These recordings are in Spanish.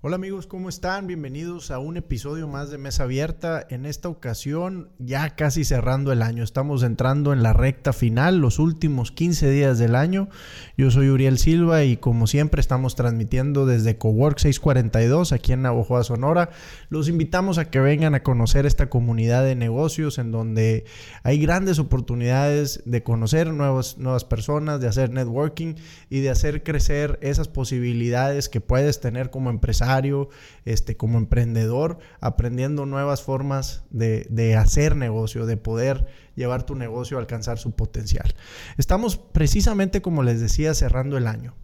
Hola amigos, ¿cómo están? Bienvenidos a un episodio más de Mesa Abierta. En esta ocasión, ya casi cerrando el año, estamos entrando en la recta final, los últimos 15 días del año. Yo soy Uriel Silva y como siempre estamos transmitiendo desde Cowork 642 aquí en Navojoa, Sonora. Los invitamos a que vengan a conocer esta comunidad de negocios en donde hay grandes oportunidades de conocer nuevas, nuevas personas, de hacer networking y de hacer crecer esas posibilidades que puedes tener como empresario este, como emprendedor, aprendiendo nuevas formas de, de hacer negocio, de poder llevar tu negocio a alcanzar su potencial. Estamos precisamente, como les decía, cerrando el año.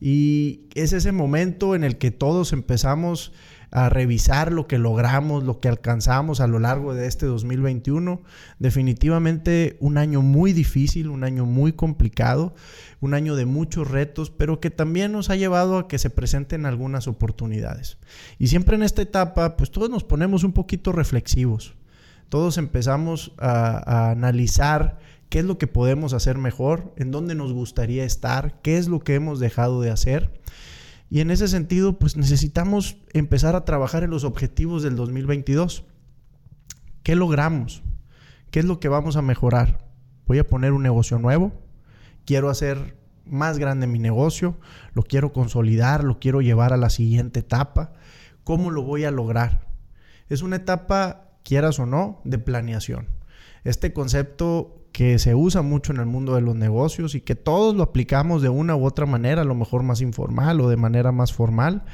Y es ese momento en el que todos empezamos a revisar lo que logramos, lo que alcanzamos a lo largo de este 2021. Definitivamente un año muy difícil, un año muy complicado, un año de muchos retos, pero que también nos ha llevado a que se presenten algunas oportunidades. Y siempre en esta etapa, pues todos nos ponemos un poquito reflexivos. Todos empezamos a, analizar qué es lo que podemos hacer mejor, en dónde nos gustaría estar, qué es lo que hemos dejado de hacer. Y en ese sentido, pues necesitamos empezar a trabajar en los objetivos del 2022. ¿Qué logramos? ¿Qué es lo que vamos a mejorar? Voy a poner un negocio nuevo. Quiero hacer más grande mi negocio. Lo quiero consolidar. Lo quiero llevar a la siguiente etapa. ¿Cómo lo voy a lograr? Es una etapa, quieras o no, de planeación. Este concepto que se usa mucho en el mundo de los negocios y que todos lo aplicamos de una u otra manera, a lo mejor más informal o de manera más formal,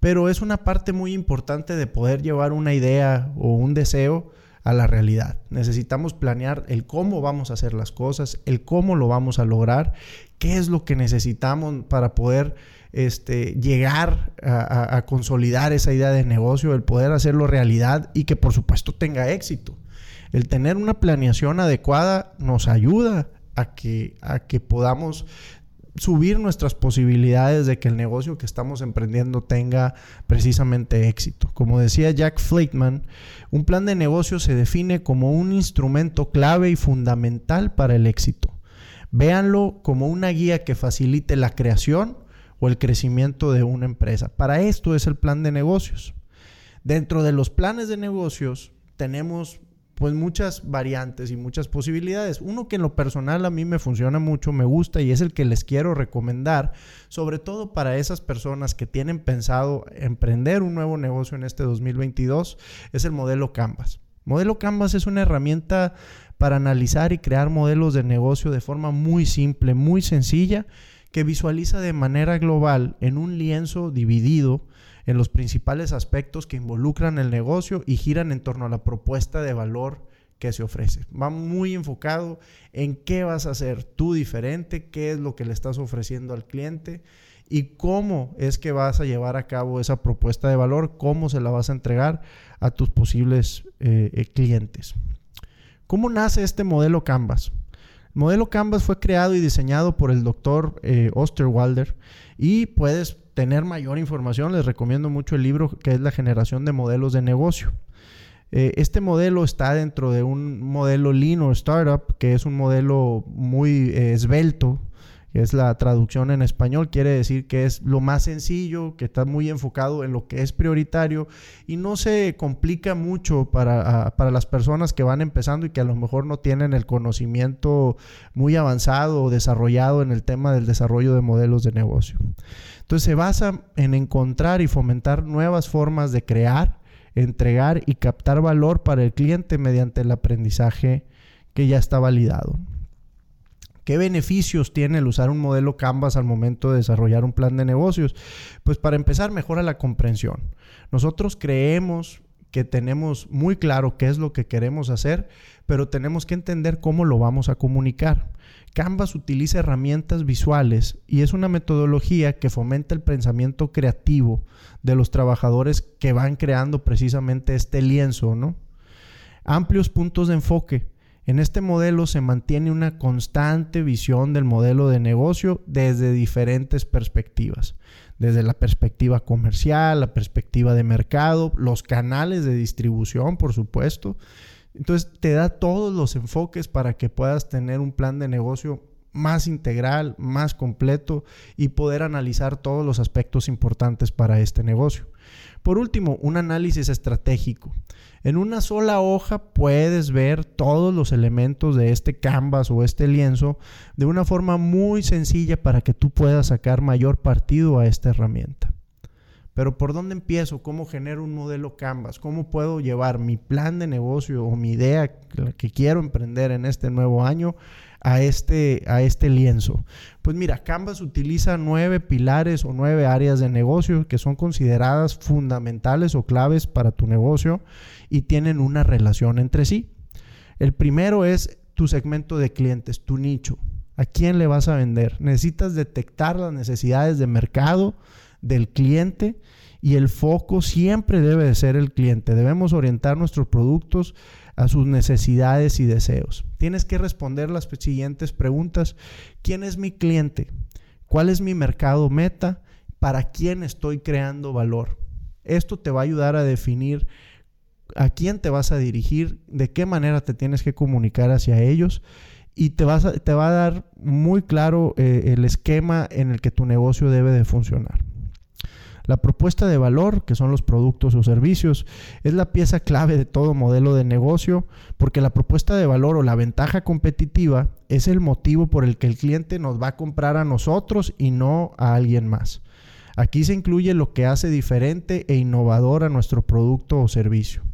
pero es una parte muy importante de poder llevar una idea o un deseo a la realidad. Necesitamos planear el cómo vamos a hacer las cosas, el cómo lo vamos a lograr, qué es lo que necesitamos para poder este, llegar a, a consolidar esa idea de negocio, el poder hacerlo realidad y que por supuesto tenga éxito el tener una planeación adecuada nos ayuda a que, a que podamos subir nuestras posibilidades de que el negocio que estamos emprendiendo tenga precisamente éxito. Como decía Jack Fleitman, un plan de negocio se define como un instrumento clave y fundamental para el éxito. Véanlo como una guía que facilite la creación o el crecimiento de una empresa. Para esto es el plan de negocios. Dentro de los planes de negocios tenemos pues muchas variantes y muchas posibilidades. Uno que en lo personal a mí me funciona mucho, me gusta y es el que les quiero recomendar, sobre todo para esas personas que tienen pensado emprender un nuevo negocio en este 2022, es el modelo Canvas. Modelo Canvas es una herramienta para analizar y crear modelos de negocio de forma muy simple, muy sencilla, que visualiza de manera global en un lienzo dividido en los principales aspectos que involucran el negocio y giran en torno a la propuesta de valor que se ofrece. Va muy enfocado en qué vas a hacer tú diferente, qué es lo que le estás ofreciendo al cliente y cómo es que vas a llevar a cabo esa propuesta de valor, cómo se la vas a entregar a tus posibles eh, eh, clientes. ¿Cómo nace este modelo Canvas? El modelo Canvas fue creado y diseñado por el doctor eh, Osterwalder y puedes tener mayor información, les recomiendo mucho el libro que es La generación de modelos de negocio. Eh, este modelo está dentro de un modelo Lean o Startup, que es un modelo muy eh, esbelto, es la traducción en español, quiere decir que es lo más sencillo, que está muy enfocado en lo que es prioritario y no se complica mucho para, para las personas que van empezando y que a lo mejor no tienen el conocimiento muy avanzado o desarrollado en el tema del desarrollo de modelos de negocio. Entonces se basa en encontrar y fomentar nuevas formas de crear, entregar y captar valor para el cliente mediante el aprendizaje que ya está validado. ¿Qué beneficios tiene el usar un modelo Canvas al momento de desarrollar un plan de negocios? Pues para empezar, mejora la comprensión. Nosotros creemos que tenemos muy claro qué es lo que queremos hacer, pero tenemos que entender cómo lo vamos a comunicar. Canvas utiliza herramientas visuales y es una metodología que fomenta el pensamiento creativo de los trabajadores que van creando precisamente este lienzo, ¿no? Amplios puntos de enfoque. En este modelo se mantiene una constante visión del modelo de negocio desde diferentes perspectivas, desde la perspectiva comercial, la perspectiva de mercado, los canales de distribución, por supuesto, entonces te da todos los enfoques para que puedas tener un plan de negocio más integral, más completo y poder analizar todos los aspectos importantes para este negocio. Por último, un análisis estratégico. En una sola hoja puedes ver todos los elementos de este canvas o este lienzo de una forma muy sencilla para que tú puedas sacar mayor partido a esta herramienta. Pero ¿por dónde empiezo? ¿Cómo genero un modelo Canvas? ¿Cómo puedo llevar mi plan de negocio o mi idea que quiero emprender en este nuevo año a este, a este lienzo? Pues mira, Canvas utiliza nueve pilares o nueve áreas de negocio que son consideradas fundamentales o claves para tu negocio y tienen una relación entre sí. El primero es tu segmento de clientes, tu nicho. ¿A quién le vas a vender? Necesitas detectar las necesidades de mercado del cliente y el foco siempre debe de ser el cliente. Debemos orientar nuestros productos a sus necesidades y deseos. Tienes que responder las siguientes preguntas. ¿Quién es mi cliente? ¿Cuál es mi mercado meta? ¿Para quién estoy creando valor? Esto te va a ayudar a definir a quién te vas a dirigir, de qué manera te tienes que comunicar hacia ellos y te, vas te va a dar muy claro eh, el esquema en el que tu negocio debe de funcionar. La propuesta de valor, que son los productos o servicios, es la pieza clave de todo modelo de negocio porque la propuesta de valor o la ventaja competitiva es el motivo por el que el cliente nos va a comprar a nosotros y no a alguien más. Aquí se incluye lo que hace diferente e innovador a nuestro producto o servicio.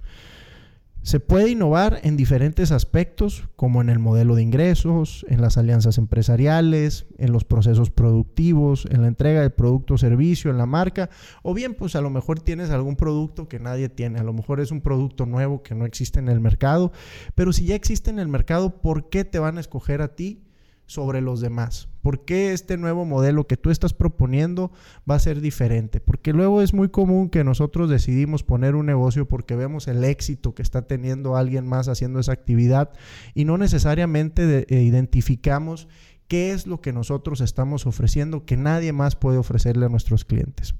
Se puede innovar en diferentes aspectos, como en el modelo de ingresos, en las alianzas empresariales, en los procesos productivos, en la entrega de producto o servicio, en la marca, o bien pues a lo mejor tienes algún producto que nadie tiene, a lo mejor es un producto nuevo que no existe en el mercado, pero si ya existe en el mercado, ¿por qué te van a escoger a ti? Sobre los demás? ¿Por qué este nuevo modelo que tú estás proponiendo va a ser diferente? Porque luego es muy común que nosotros decidimos poner un negocio porque vemos el éxito que está teniendo alguien más haciendo esa actividad y no necesariamente eh, identificamos qué es lo que nosotros estamos ofreciendo que nadie más puede ofrecerle a nuestros clientes.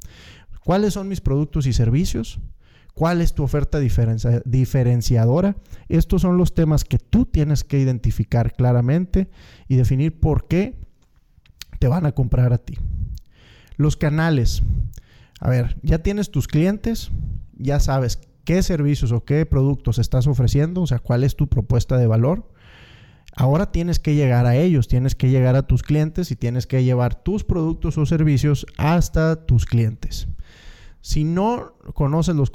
¿Cuáles son mis productos y servicios? ¿Cuál es tu oferta diferenciadora? Estos son los temas que tú tienes que identificar claramente y definir por qué te van a comprar a ti. Los canales. A ver, ya tienes tus clientes, ya sabes qué servicios o qué productos estás ofreciendo, o sea, cuál es tu propuesta de valor. Ahora tienes que llegar a ellos, tienes que llegar a tus clientes y tienes que llevar tus productos o servicios hasta tus clientes. Si no conoces los,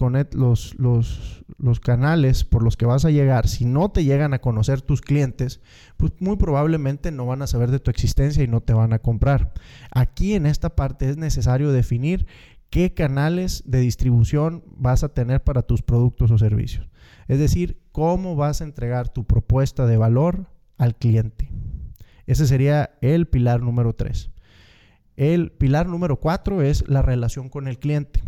canales por los que vas a llegar, si no te llegan a conocer tus clientes, pues muy probablemente no van a saber de tu existencia y no te van a comprar. Aquí en esta parte es necesario definir qué canales de distribución vas a tener para tus productos o servicios. Es decir, cómo vas a entregar tu propuesta de valor al cliente. Ese sería el pilar número 3. El pilar número 4 es la relación con el cliente.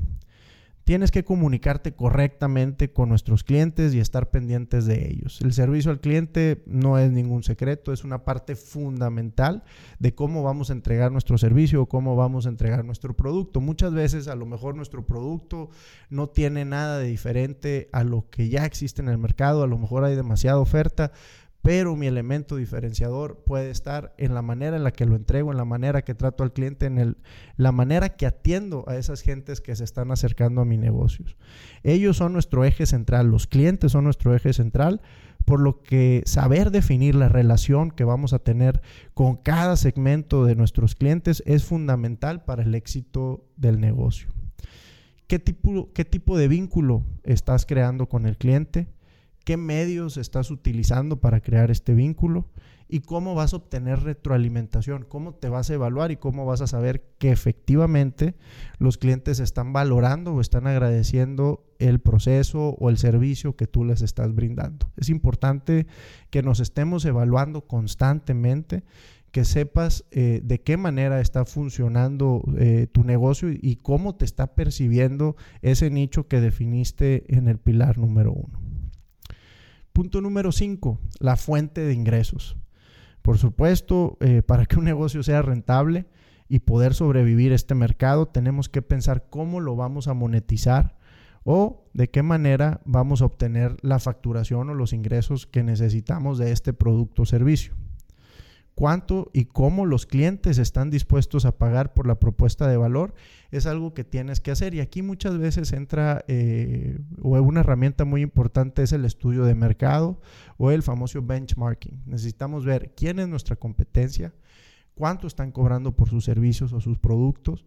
Tienes que comunicarte correctamente con nuestros clientes y estar pendientes de ellos. El servicio al cliente no es ningún secreto, es una parte fundamental de cómo vamos a entregar nuestro servicio o cómo vamos a entregar nuestro producto. Muchas veces a lo mejor nuestro producto no tiene nada de diferente a lo que ya existe en el mercado, a lo mejor hay demasiada oferta, pero mi elemento diferenciador puede estar en la manera en la que lo entrego, en la manera que trato al cliente, en la manera que atiendo a esas gentes que se están acercando a mi negocios. Ellos son nuestro eje central, los clientes son nuestro eje central, por lo que saber definir la relación que vamos a tener con cada segmento de nuestros clientes es fundamental para el éxito del negocio. ¿Qué tipo, qué tipo de vínculo estás creando con el cliente? Qué medios estás utilizando para crear este vínculo y cómo vas a obtener retroalimentación, cómo te vas a evaluar y cómo vas a saber que efectivamente los clientes están valorando o están agradeciendo el proceso o el servicio que tú les estás brindando. Es importante que nos estemos evaluando constantemente que sepas eh, de qué manera está funcionando eh, tu negocio y cómo te está percibiendo ese nicho que definiste en el pilar número uno. Punto número 5, la fuente de ingresos. Por supuesto, eh, para que un negocio sea rentable y poder sobrevivir este mercado, tenemos que pensar cómo lo vamos a monetizar o de qué manera vamos a obtener la facturación o los ingresos que necesitamos de este producto o servicio. Cuánto y cómo los clientes están dispuestos a pagar por la propuesta de valor, es algo que tienes que hacer. Y aquí muchas veces entra, eh, o una herramienta muy importante es el estudio de mercado o el famoso benchmarking. Necesitamos ver quién es nuestra competencia, cuánto están cobrando por sus servicios o sus productos,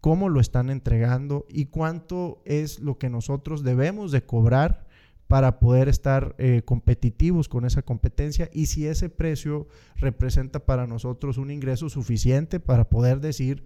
cómo lo están entregando y cuánto es lo que nosotros debemos de cobrar para poder estar eh, competitivos con esa competencia y si ese precio representa para nosotros un ingreso suficiente para poder decir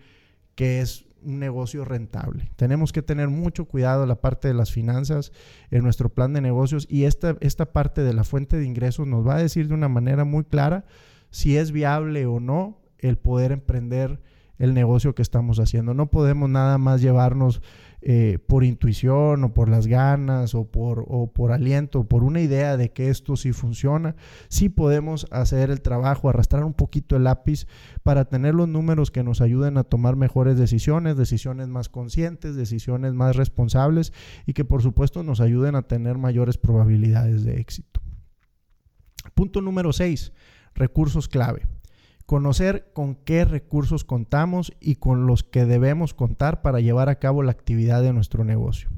que es un negocio rentable. Tenemos que tener mucho cuidado la parte de las finanzas en nuestro plan de negocios y esta, esta parte de la fuente de ingresos nos va a decir de una manera muy clara si es viable o no el poder emprender el negocio que estamos haciendo. No podemos nada más llevarnos eh, por intuición o por las ganas o por, o por aliento, por una idea de que esto sí funciona. Sí podemos hacer el trabajo, arrastrar un poquito el lápiz para tener los números que nos ayuden a tomar mejores decisiones, decisiones más conscientes, decisiones más responsables y que por supuesto nos ayuden a tener mayores probabilidades de éxito. Punto número 6, recursos clave. Conocer con qué recursos contamos y con los que debemos contar para llevar a cabo la actividad de nuestro negocio.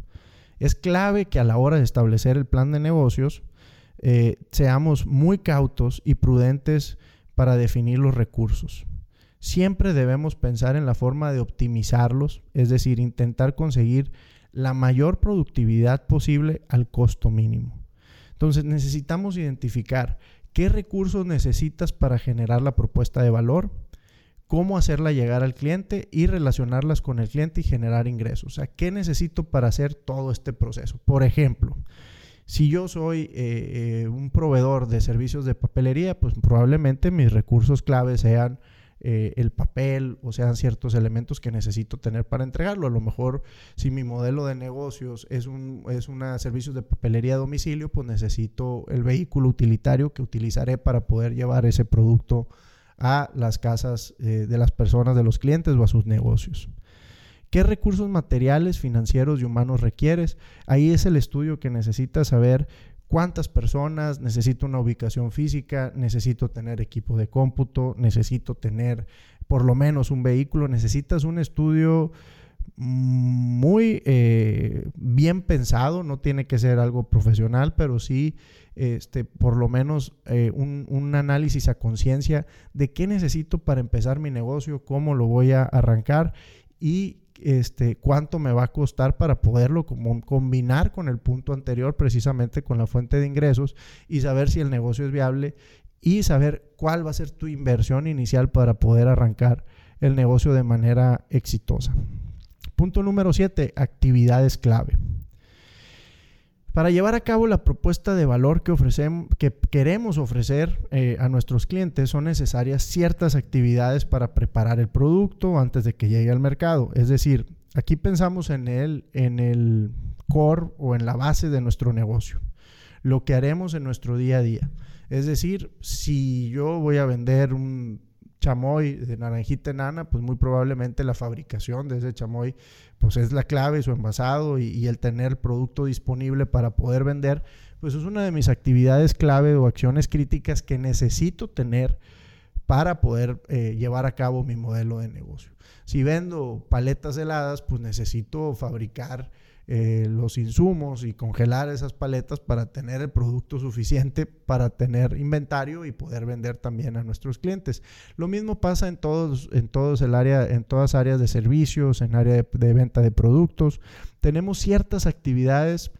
Es clave que a la hora de establecer el plan de negocios eh, seamos muy cautos y prudentes para definir los recursos. Siempre debemos pensar en la forma de optimizarlos, es decir, intentar conseguir la mayor productividad posible al costo mínimo. Entonces necesitamos identificar qué recursos necesitas para generar la propuesta de valor, cómo hacerla llegar al cliente y relacionarlas con el cliente y generar ingresos. O sea, ¿qué necesito para hacer todo este proceso? Por ejemplo, si yo soy eh, eh, un proveedor de servicios de papelería, pues probablemente mis recursos claves sean eh, el papel o sean ciertos elementos que necesito tener para entregarlo. A lo mejor si mi modelo de negocios es un es de papelería a domicilio, pues necesito el vehículo utilitario que utilizaré para poder llevar ese producto a las casas eh, de las personas, de los clientes o a sus negocios. ¿Qué recursos materiales, financieros y humanos requieres? Ahí es el estudio que necesitas saber cuántas personas, necesito una ubicación física, necesito tener equipo de cómputo, necesito tener por lo menos un vehículo, necesitas un estudio muy eh, bien pensado, no tiene que ser algo profesional, pero sí este, por lo menos eh, un, un, análisis a conciencia de qué necesito para empezar mi negocio, cómo lo voy a arrancar y este, cuánto me va a costar para poderlo combinar con el punto anterior, precisamente con la fuente de ingresos y saber si el negocio es viable y saber cuál va a ser tu inversión inicial para poder arrancar el negocio de manera exitosa. Punto número 7, actividades clave. Para llevar a cabo la propuesta de valor que, ofrecemos, que queremos ofrecer eh, a nuestros clientes son necesarias ciertas actividades para preparar el producto antes de que llegue al mercado. Es decir, aquí pensamos en el, en el core o en la base de nuestro negocio, lo que haremos en nuestro día a día. Es decir, si yo voy a vender un chamoy de naranjita enana, pues muy probablemente la fabricación de ese chamoy pues es la clave, su envasado y, el tener producto disponible para poder vender, pues es una de mis actividades clave o acciones críticas que necesito tener para poder eh, llevar a cabo mi modelo de negocio. Si vendo paletas heladas, pues necesito fabricar eh, los insumos y congelar esas paletas para tener el producto suficiente para tener inventario y poder vender también a nuestros clientes. Lo mismo pasa en todos, en todos el área, en todas áreas de servicios, en área de, venta de productos. Tenemos ciertas actividades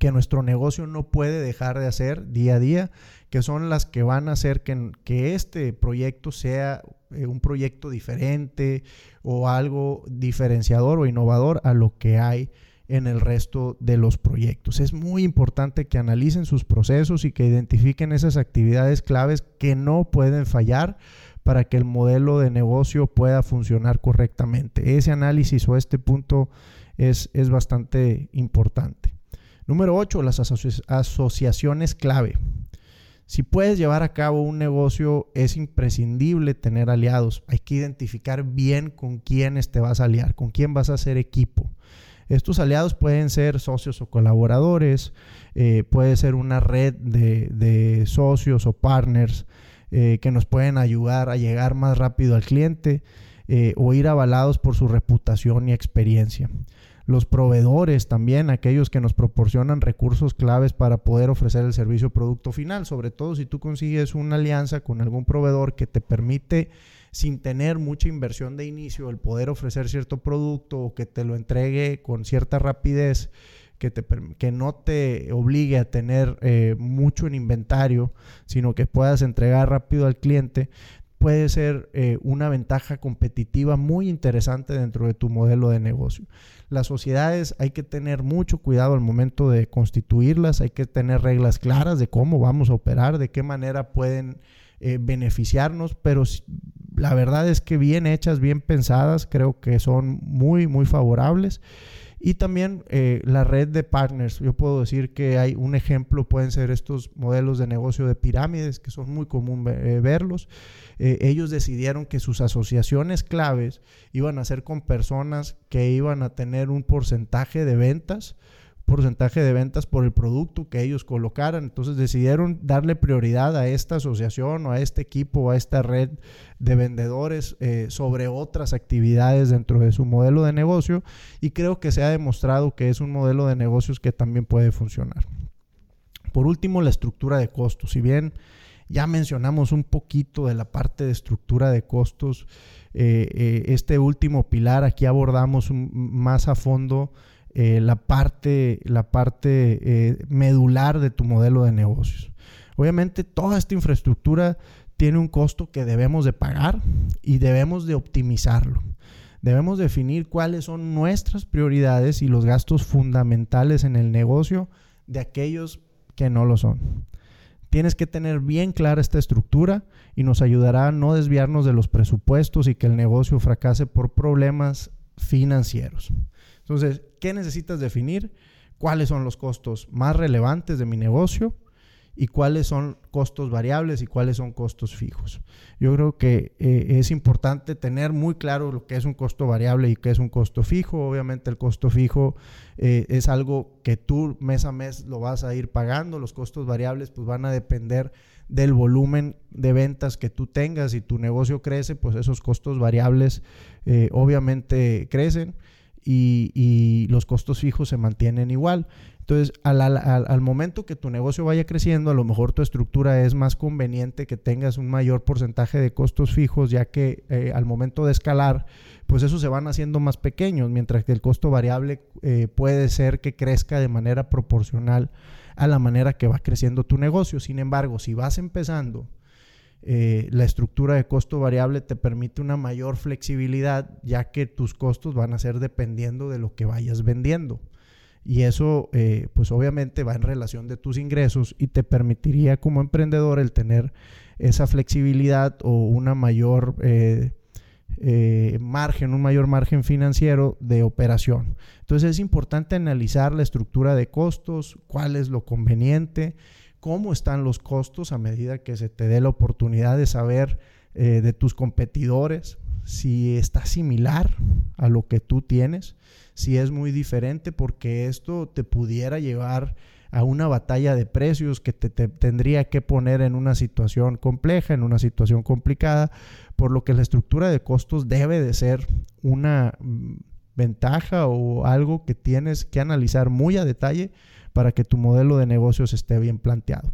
que nuestro negocio no puede dejar de hacer día a día, que son las que van a hacer que, que este proyecto sea eh, un proyecto diferente o algo diferenciador o innovador a lo que hay en el resto de los proyectos. Es muy importante que analicen sus procesos y que identifiquen esas actividades claves que no pueden fallar para que el modelo de negocio pueda funcionar correctamente. Ese análisis o este punto es, es bastante importante. Número 8, las asociaciones clave. Si puedes llevar a cabo un negocio, es imprescindible tener aliados. Hay que identificar bien con quiénes te vas a aliar, con quién vas a hacer equipo. Estos aliados pueden ser socios o colaboradores, eh, puede ser una red de, socios o partners, eh, que nos pueden ayudar a llegar más rápido al cliente eh, o ir avalados por su reputación y experiencia. Los proveedores también, aquellos que nos proporcionan recursos claves para poder ofrecer el servicio producto final, sobre todo si tú consigues una alianza con algún proveedor que te permite sin tener mucha inversión de inicio el poder ofrecer cierto producto o que te lo entregue con cierta rapidez que, te, que no te obligue a tener eh, mucho en inventario, sino que puedas entregar rápido al cliente, puede ser eh, una ventaja competitiva muy interesante dentro de tu modelo de negocio. Las sociedades hay que tener mucho cuidado al momento de constituirlas, hay que tener reglas claras de cómo vamos a operar, de qué manera pueden eh, beneficiarnos, pero la verdad es que bien hechas, bien pensadas, creo que son muy, muy favorables. Y también eh, la red de partners. Yo puedo decir que hay un ejemplo, pueden ser estos modelos de negocio de pirámides, que son muy común eh, verlos. Ellos decidieron que sus asociaciones claves iban a ser con personas que iban a tener un porcentaje de ventas porcentaje de ventas por el producto que ellos colocaran. Entonces decidieron darle prioridad a esta asociación o a este equipo o a esta red de vendedores eh, sobre otras actividades dentro de su modelo de negocio y creo que se ha demostrado que es un modelo de negocios que también puede funcionar. Por último, la estructura de costos. Si bien ya mencionamos un poquito de la parte de estructura de costos, eh, eh, este último pilar aquí abordamos más a fondo eh, la parte, la parte eh, medular de tu modelo de negocios. Obviamente toda esta infraestructura tiene un costo que debemos de pagar y debemos de optimizarlo. Debemos definir cuáles son nuestras prioridades y los gastos fundamentales en el negocio de aquellos que no lo son. Tienes que tener bien clara esta estructura y nos ayudará a no desviarnos de los presupuestos y que el negocio fracase por problemas financieros. Entonces, ¿qué necesitas definir? ¿Cuáles son los costos más relevantes de mi negocio? y cuáles son costos variables y cuáles son costos fijos. Yo creo que eh, es importante tener muy claro lo que es un costo variable y qué es un costo fijo. Obviamente el costo fijo eh, es algo que tú mes a mes lo vas a ir pagando. Los costos variables pues van a depender del volumen de ventas que tú tengas. Si tu negocio crece, pues esos costos variables eh, obviamente crecen y, los costos fijos se mantienen igual. Entonces, al, momento que tu negocio vaya creciendo, a lo mejor tu estructura es más conveniente que tengas un mayor porcentaje de costos fijos, ya que eh, al momento de escalar, pues esos se van haciendo más pequeños, mientras que el costo variable eh, puede ser que crezca de manera proporcional a la manera que va creciendo tu negocio. Sin embargo, si vas empezando, eh, la estructura de costo variable te permite una mayor flexibilidad, ya que tus costos van a ser dependiendo de lo que vayas vendiendo. Y eso, eh, pues obviamente va en relación de tus ingresos y te permitiría como emprendedor el tener esa flexibilidad o una mayor eh, margen, un mayor margen financiero de operación. Entonces es importante analizar la estructura de costos, cuál es lo conveniente cómo están los costos a medida que se te dé la oportunidad de saber eh, de tus competidores, si está similar a lo que tú tienes, si es muy diferente, porque esto te pudiera llevar a una batalla de precios que te, tendría que poner en una situación compleja, en una situación complicada, por lo que la estructura de costos debe de ser una mm, ventaja o algo que tienes que analizar muy a detalle para que tu modelo de negocios esté bien planteado.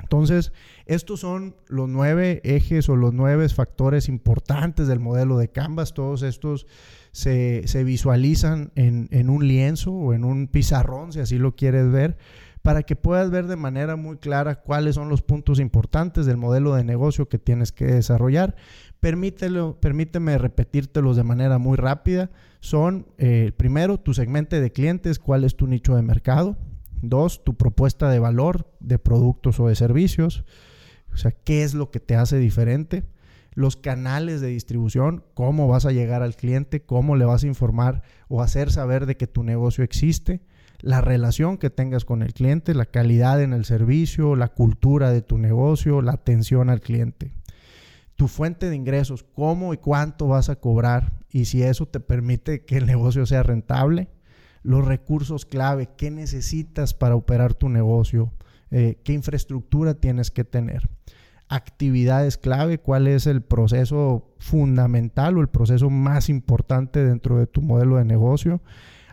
Entonces, estos son los nueve ejes o los nueve factores importantes del modelo de Canvas. Todos estos se, visualizan en, en, un lienzo o en un pizarrón, si así lo quieres ver, para que puedas ver de manera muy clara cuáles son los puntos importantes del modelo de negocio que tienes que desarrollar. Permítelo, permíteme repetírtelos de manera muy rápida. Son, eh, primero, tu segmento de clientes, cuál es tu nicho de mercado. Dos, tu propuesta de valor de productos o de servicios. O sea, qué es lo que te hace diferente. Los canales de distribución, cómo vas a llegar al cliente, cómo le vas a informar o hacer saber de que tu negocio existe. La relación que tengas con el cliente, la calidad en el servicio, la cultura de tu negocio, la atención al cliente tu fuente de ingresos, cómo y cuánto vas a cobrar y si eso te permite que el negocio sea rentable, los recursos clave, qué necesitas para operar tu negocio, eh, qué infraestructura tienes que tener. actividades clave, cuál es el proceso fundamental o el proceso más importante dentro de tu modelo de negocio.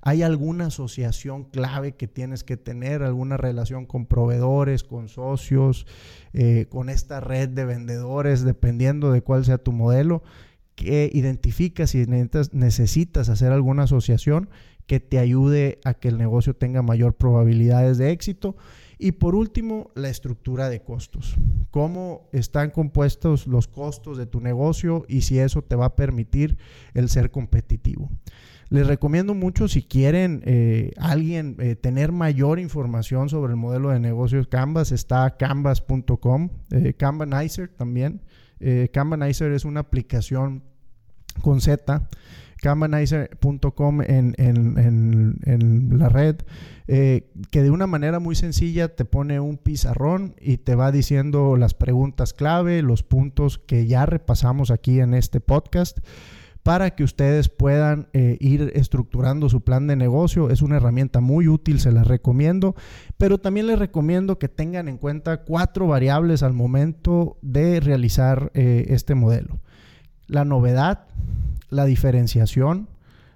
¿Hay alguna asociación clave que tienes que tener, alguna relación con proveedores, con socios, eh, con esta red de vendedores, dependiendo de cuál sea tu modelo? que identificas si necesitas, necesitas hacer alguna asociación que te ayude a que el negocio tenga mayor probabilidades de éxito. Y por último, la estructura de costos. Cómo están compuestos los costos de tu negocio y si eso te va a permitir el ser competitivo. Les recomiendo mucho si quieren eh, alguien eh, tener mayor información sobre el modelo de negocios Canvas, está canvas.com, eh, Canvanizer también. Eh, Canvanizer es una aplicación con Z Canvanizer.com en, en, la red, eh, que de una manera muy sencilla te pone un pizarrón y te va diciendo las preguntas clave, los puntos que ya repasamos aquí en este podcast para que ustedes puedan eh, ir estructurando su plan de negocio. Es una herramienta muy útil, se las recomiendo, pero también les recomiendo que tengan en cuenta cuatro variables al momento de realizar eh, este modelo. La novedad, la diferenciación,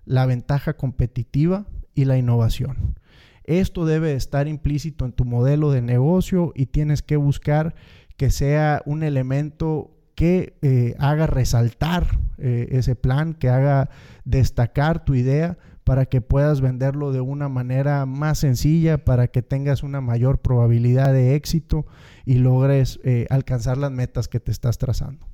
la ventaja competitiva y la innovación. Esto debe estar implícito en tu modelo de negocio y tienes que buscar que sea un elemento que eh, haga resaltar eh, ese plan, que haga destacar tu idea para que puedas venderlo de una manera más sencilla, para que tengas una mayor probabilidad de éxito y logres eh, alcanzar las metas que te estás trazando.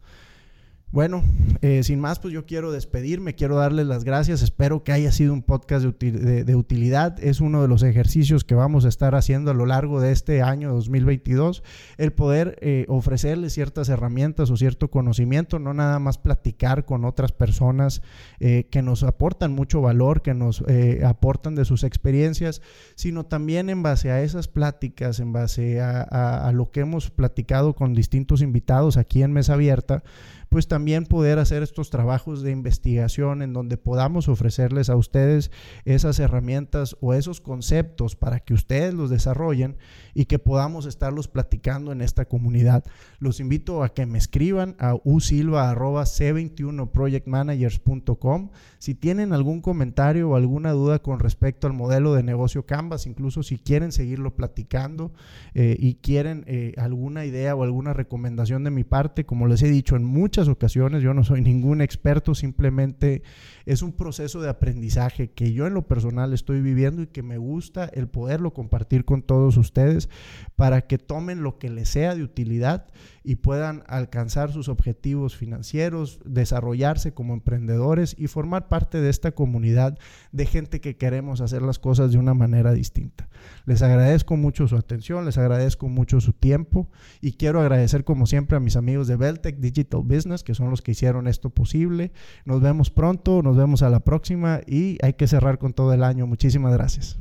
Bueno, eh, sin más, pues yo quiero despedirme, quiero darles las gracias. Espero que haya sido un podcast de, utilidad. Es uno de los ejercicios que vamos a estar haciendo a lo largo de este año 2022. El poder eh, ofrecerles ciertas herramientas o cierto conocimiento, no nada más platicar con otras personas eh, que nos aportan mucho valor, que nos aportan de sus experiencias, sino también en base a esas pláticas, en base a lo que hemos platicado con distintos invitados aquí en Mesa Abierta pues también poder hacer estos trabajos de investigación en donde podamos ofrecerles a ustedes esas herramientas o esos conceptos para que ustedes los desarrollen y que podamos estarlos platicando en esta comunidad. Los invito a que me escriban a usilva.c21projectmanagers.com si tienen algún comentario o alguna duda con respecto al modelo de negocio Canvas, incluso si quieren seguirlo platicando eh, y quieren eh, alguna idea o alguna recomendación de mi parte, como les he dicho en muchas ocasiones, yo no soy ningún experto, simplemente es un proceso de aprendizaje que yo en lo personal estoy viviendo y que me gusta el poderlo compartir con todos ustedes para que tomen lo que les sea de utilidad y puedan alcanzar sus objetivos financieros, desarrollarse como emprendedores y formar parte de esta comunidad de gente que queremos hacer las cosas de una manera distinta. Les agradezco mucho su atención, les agradezco mucho su tiempo y quiero agradecer como siempre a mis amigos de Beltec Digital Que son los que hicieron esto posible. Nos vemos pronto, nos vemos a la próxima y hay que cerrar con todo el año. Muchísimas gracias.